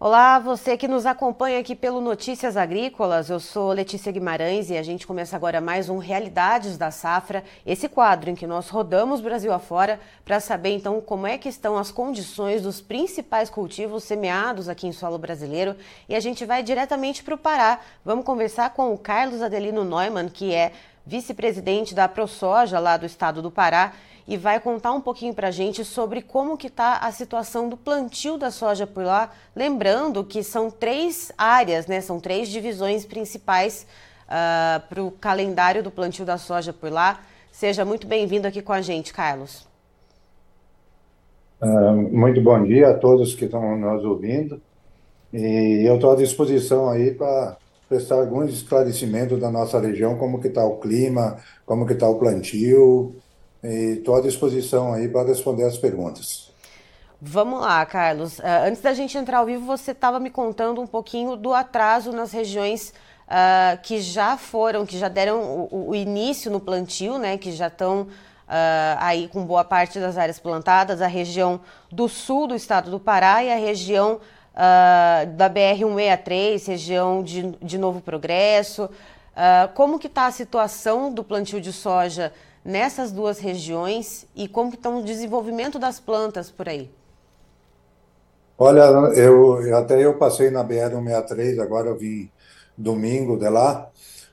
Olá, você que nos acompanha aqui pelo Notícias Agrícolas. Eu sou Letícia Guimarães e a gente começa agora mais um Realidades da Safra, esse quadro em que nós rodamos Brasil afora para saber então como é que estão as condições dos principais cultivos semeados aqui em solo brasileiro. E a gente vai diretamente para o Pará. Vamos conversar com o Carlos Adelino Neumann, que é vice-presidente da ProSoja lá do estado do Pará e vai contar um pouquinho para a gente sobre como que está a situação do plantio da soja por lá. Lembrando que são três áreas, né? São três divisões principais uh, ah, para o calendário do plantio da soja por lá. Seja muito bem-vindo aqui com a gente, Carlos. Uh, muito bom dia a todos que estão nos ouvindo. E eu estou à disposição aí para prestar alguns esclarecimentos da nossa região, como que está o clima, como que está o plantio, estou à disposição aí para responder as perguntas. Vamos lá, Carlos. Uh, antes da gente entrar ao vivo, você estava me contando um pouquinho do atraso nas regiões uh, que já foram, que já deram o, o, início no plantio, né? Que já estão uh, aí com boa parte das áreas plantadas, a região do sul do estado do Pará e a região da BR-163, região de, de Novo Progresso. como que está a situação do plantio de soja nessas duas regiões e como estão o desenvolvimento das plantas por aí? Olha, eu até eu passei na BR-163, agora eu vim domingo de lá,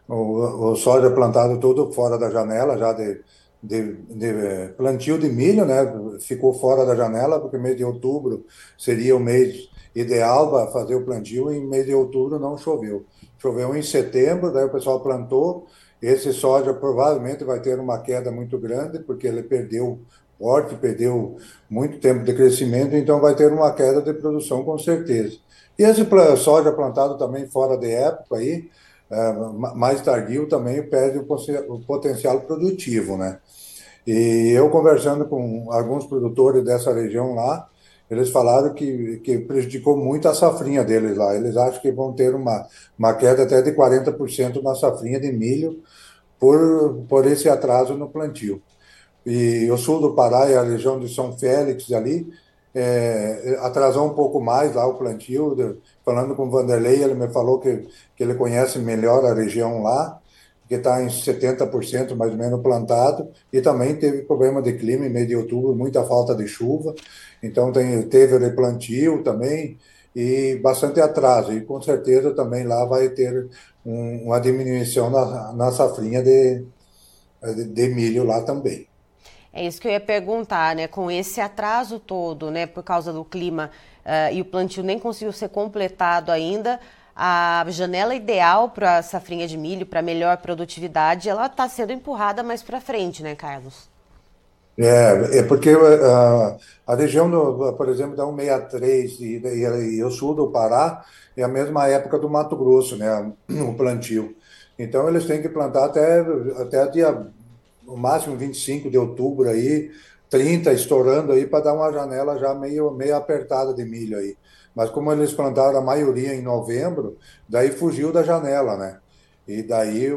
o, o soja plantado tudo fora da janela, já de, de, de, plantio de milho, né? Ficou fora da janela, porque mês de outubro seria o mês ideal para fazer o plantio, e mês de outubro não choveu. Choveu em setembro, daí o pessoal plantou, esse soja provavelmente vai ter uma queda muito grande, porque ele perdeu porte, perdeu muito tempo de crescimento, então vai ter uma queda de produção com certeza. E esse soja plantado também fora de época aí, é, mais tardio também perde o potencial produtivo, né? E eu conversando com alguns produtores dessa região lá, eles falaram que, que prejudicou muito a safrinha deles lá. Eles acham que vão ter uma, uma queda até de 40% na safrinha de milho por, por esse atraso no plantio. E o sul do Pará e a região de São Félix ali, é, atrasou um pouco mais lá o plantio. Falando com o Vanderlei, ele me falou que, que ele conhece melhor a região lá, que está em 70% mais ou menos plantado, e também teve problema de clima em meio de outubro, muita falta de chuva. Então tem, teve replantio também e bastante atraso. E com certeza também lá vai ter um, uma diminuição na, na safrinha de, de, de, milho lá também. É isso que eu ia perguntar, né? Com esse atraso todo, né, por causa do clima uh, e o plantio nem conseguiu ser completado ainda, a janela ideal para a safrinha de milho, para melhor produtividade, ela está sendo empurrada mais para frente, né, Carlos? É, é porque uh, a região, do, por exemplo, da 163 e, e, e o sul do Pará é a mesma época do Mato Grosso, né, o plantio. Então eles têm que plantar até, até dia, no máximo 25 de outubro aí, 30 estourando aí para dar uma janela já meio, meio apertada de milho aí. Mas como eles plantaram a maioria em novembro, daí fugiu da janela, né? E daí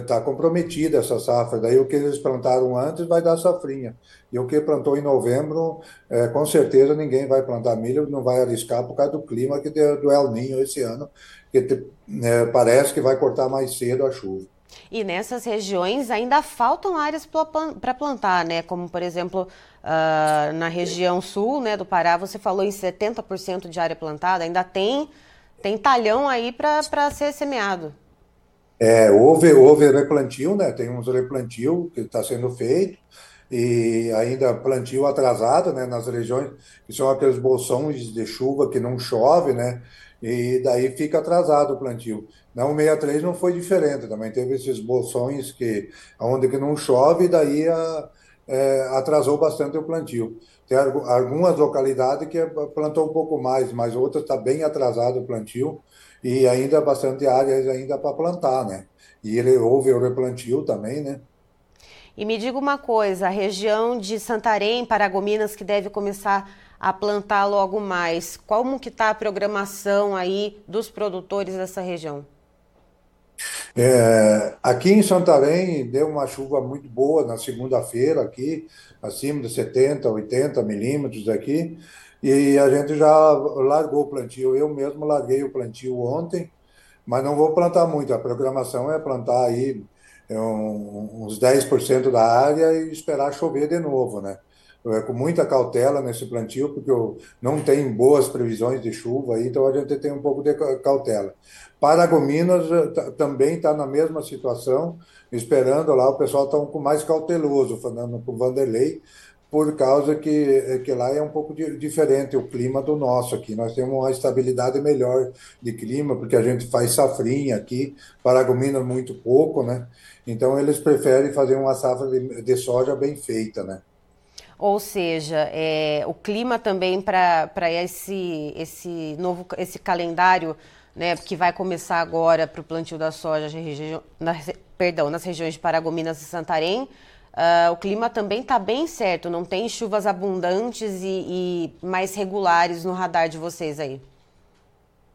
está comprometida essa safra. Daí o que eles plantaram antes vai dar safrinha. E o que plantou em novembro, é, com certeza ninguém vai plantar milho, não vai arriscar por causa do clima que deu, do El Ninho esse ano, que te, é, parece que vai cortar mais cedo a chuva. E nessas regiões ainda faltam áreas para plantar, né? Como, por exemplo, uh, na região sul né, do Pará, você falou em 70% de área plantada, ainda tem, tem talhão aí para ser semeado. É, houve, houve replantio, né? Tem uns replantio que está sendo feito e ainda plantio atrasado, né? Nas regiões que são aqueles bolsões de chuva que não chove, né? E daí fica atrasado o plantio. Na 163 não foi diferente, também teve esses bolsões que onde que não chove, daí a, é, atrasou bastante o plantio. Tem algumas localidades que plantou um pouco mais, mas outras está bem atrasado o plantio e ainda bastante áreas ainda para plantar, né? E ele houve o replantio também, né? E me diga uma coisa, a região de Santarém, Paragominas, que deve começar a plantar logo mais, como que está a programação aí dos produtores dessa região? É, aqui em Santarém deu uma chuva muito boa na segunda-feira aqui, acima de 70, 80 milímetros aqui, e a gente já largou o plantio. Eu mesmo larguei o plantio ontem, mas não vou plantar muito. A programação é plantar aí é, uns 10% da área e esperar chover de novo, né? É, com muita cautela nesse plantio, porque não tem boas previsões de chuva, então a gente tem um pouco de cautela. Paragominas eh, também está na mesma situação, esperando lá, o pessoal está um mais cauteloso, falando com o Vanderlei, por causa que, eh, que lá é um pouco de, diferente o clima do nosso aqui. Nós temos uma estabilidade melhor de clima, porque a gente faz safrinha aqui, Paragominas muito pouco, né? Então eles preferem fazer uma safra de, de soja bem feita, né? Ou seja, é, o clima também para esse, esse novo esse calendário né, que vai começar agora para o plantio da soja na, perdão, nas regiões de Paragominas e Santarém. Uh, o clima também está bem certo, não tem chuvas abundantes e, e, mais regulares no radar de vocês aí?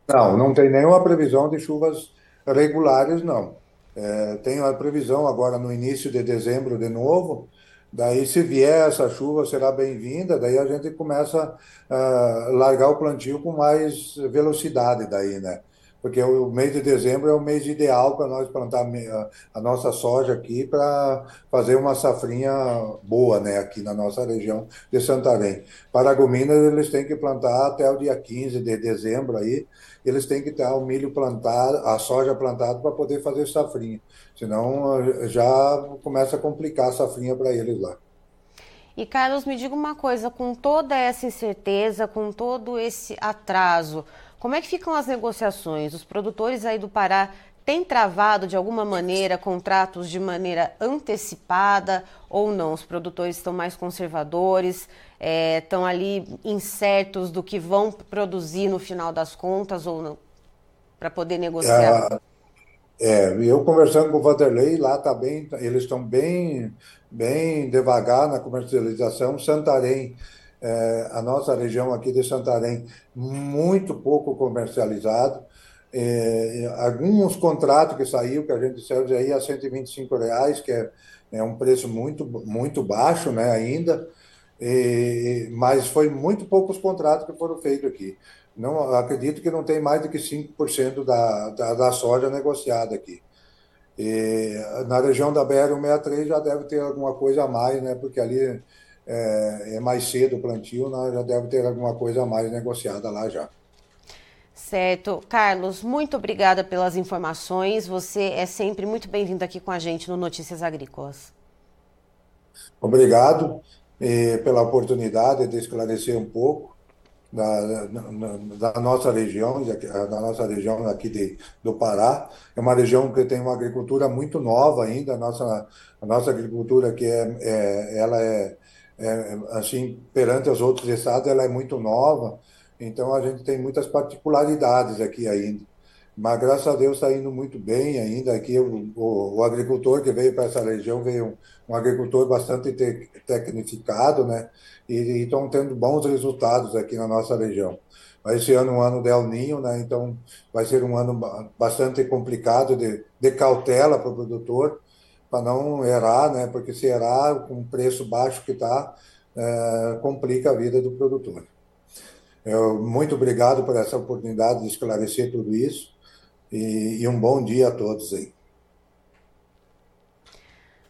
Não, não tem nenhuma previsão de chuvas regulares, não. É, tem a previsão agora no início de dezembro de novo, Daí, se vier essa chuva, será bem-vinda. Daí a gente começa a largar o plantio com mais velocidade daí, né? Porque o mês de dezembro é o mês ideal para nós plantar a nossa soja aqui para fazer uma safrinha boa, né? Aqui na nossa região de Santarém. Paragominas, eles têm que plantar até o dia 15 de dezembro aí. Eles têm que ter o milho plantado, a soja plantada para poder fazer safrinha. Senão já começa a complicar a safrinha para eles lá. E Carlos, me diga uma coisa, com toda essa incerteza, com todo esse atraso, como é que ficam as negociações? Os produtores aí do Pará têm travado de alguma maneira contratos de maneira antecipada ou não? Os produtores estão mais conservadores, é, estão ali incertos do que vão produzir no final das contas ou não, para poder negociar? É é, eu conversando com o Vanderlei, lá tá bem, eles estão bem, bem devagar na comercialização. Santarém, é, a nossa região aqui de Santarém, muito pouco comercializado. É, alguns contratos que saiu, que a gente serve aí a 125 reais, que é, é um preço muito, muito baixo né, ainda, e, mas foi muito poucos contratos que foram feitos aqui. Não, acredito que não tem mais do que 5% da, da, da soja negociada aqui. E na região da BR-163 já deve ter alguma coisa a mais, né? Porque ali é, é mais cedo o plantio, né? já deve ter alguma coisa a mais negociada lá já. Certo. Carlos, muito obrigada pelas informações. Você é sempre muito bem-vindo aqui com a gente no Notícias Agrícolas. Obrigado eh, pela oportunidade de esclarecer um pouco da, da, nossa região, da nossa região aqui de, do Pará. É uma região que tem uma agricultura muito nova ainda. A nossa, a nossa agricultura que é, é ela é, é, assim perante os outros estados, ela é muito nova. Então a gente tem muitas particularidades aqui ainda. Mas graças a Deus está indo muito bem ainda. Aqui o, o, o agricultor que veio para essa região veio um, um agricultor bastante te, tecnificado, né? E estão tendo bons resultados aqui na nossa região. Esse ano é um ano de Ninho, né? Então vai ser um ano bastante complicado de, de cautela para o produtor, para não errar, né? Porque se errar com o preço baixo que está, é, complica a vida do produtor. Eu, muito obrigado por essa oportunidade de esclarecer tudo isso. E, e um bom dia a todos aí.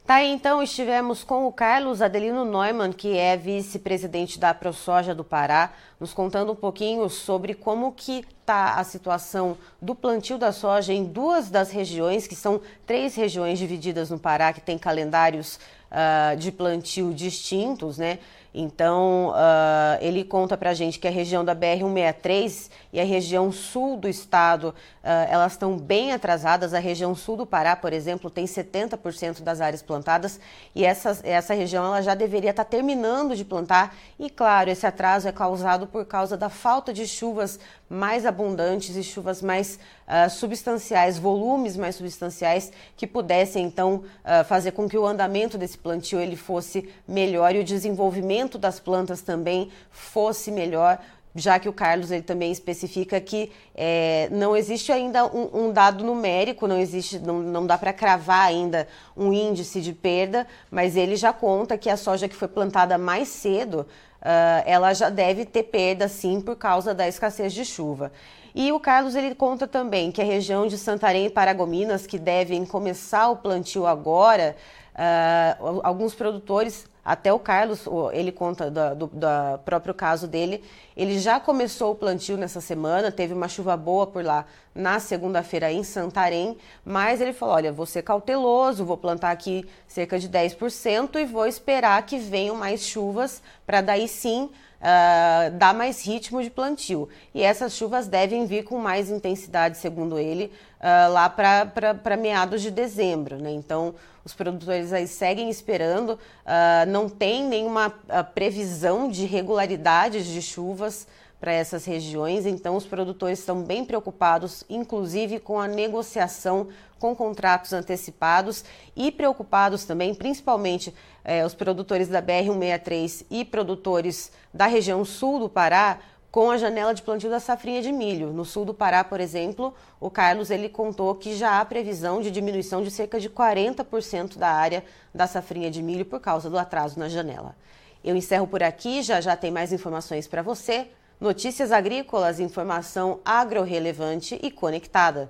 Tá, então estivemos com o Carlos Adelino Neumann, que é vice-presidente da ProSoja do Pará, nos contando um pouquinho sobre como que está a situação do plantio da soja em duas das regiões, que são três regiões divididas no Pará, que têm calendários uh, de plantio distintos, né? Então, uh, ele conta para a gente que a região da BR-163 e a região sul do estado, uh, elas estão bem atrasadas. A região sul do Pará, por exemplo, tem 70% das áreas plantadas e essa, essa região ela já deveria estar tá terminando de plantar. E, claro, esse atraso é causado por causa da falta de chuvas mais abundantes e chuvas mais uh, substanciais, volumes mais substanciais que pudessem então fazer com que o andamento desse plantio ele fosse melhor e o desenvolvimento das plantas também fosse melhor, já que o Carlos ele também especifica que é, não existe ainda um, um, dado numérico, não existe, não, não dá para cravar ainda um índice de perda, mas ele já conta que a soja que foi plantada mais cedo, uh, ela já deve ter perda sim por causa da escassez de chuva. E o Carlos ele conta também que a região de Santarém e Paragominas, que devem começar o plantio agora, uh, alguns produtores até o Carlos, ele conta do, do, do, próprio caso dele, ele já começou o plantio nessa semana, teve uma chuva boa por lá na segunda-feira em Santarém, mas ele falou: olha, vou ser cauteloso, vou plantar aqui cerca de 10% e vou esperar que venham mais chuvas para daí sim uh, dar mais ritmo de plantio. E essas chuvas devem vir com mais intensidade, segundo ele, uh, lá para meados de dezembro. Né? Então, os produtores aí seguem esperando, uh, não tem nenhuma previsão de regularidades de chuvas para essas regiões, então os produtores estão bem preocupados, inclusive com a negociação com contratos antecipados e preocupados também, principalmente eh, os produtores da BR-163 e produtores da região sul do Pará, com a janela de plantio da safrinha de milho. No sul do Pará, por exemplo, o Carlos ele contou que já há previsão de diminuição de cerca de 40% da área da safrinha de milho por causa do atraso na janela. Eu encerro por aqui, já já tem mais informações para você. Notícias agrícolas, informação agro-relevante e conectada.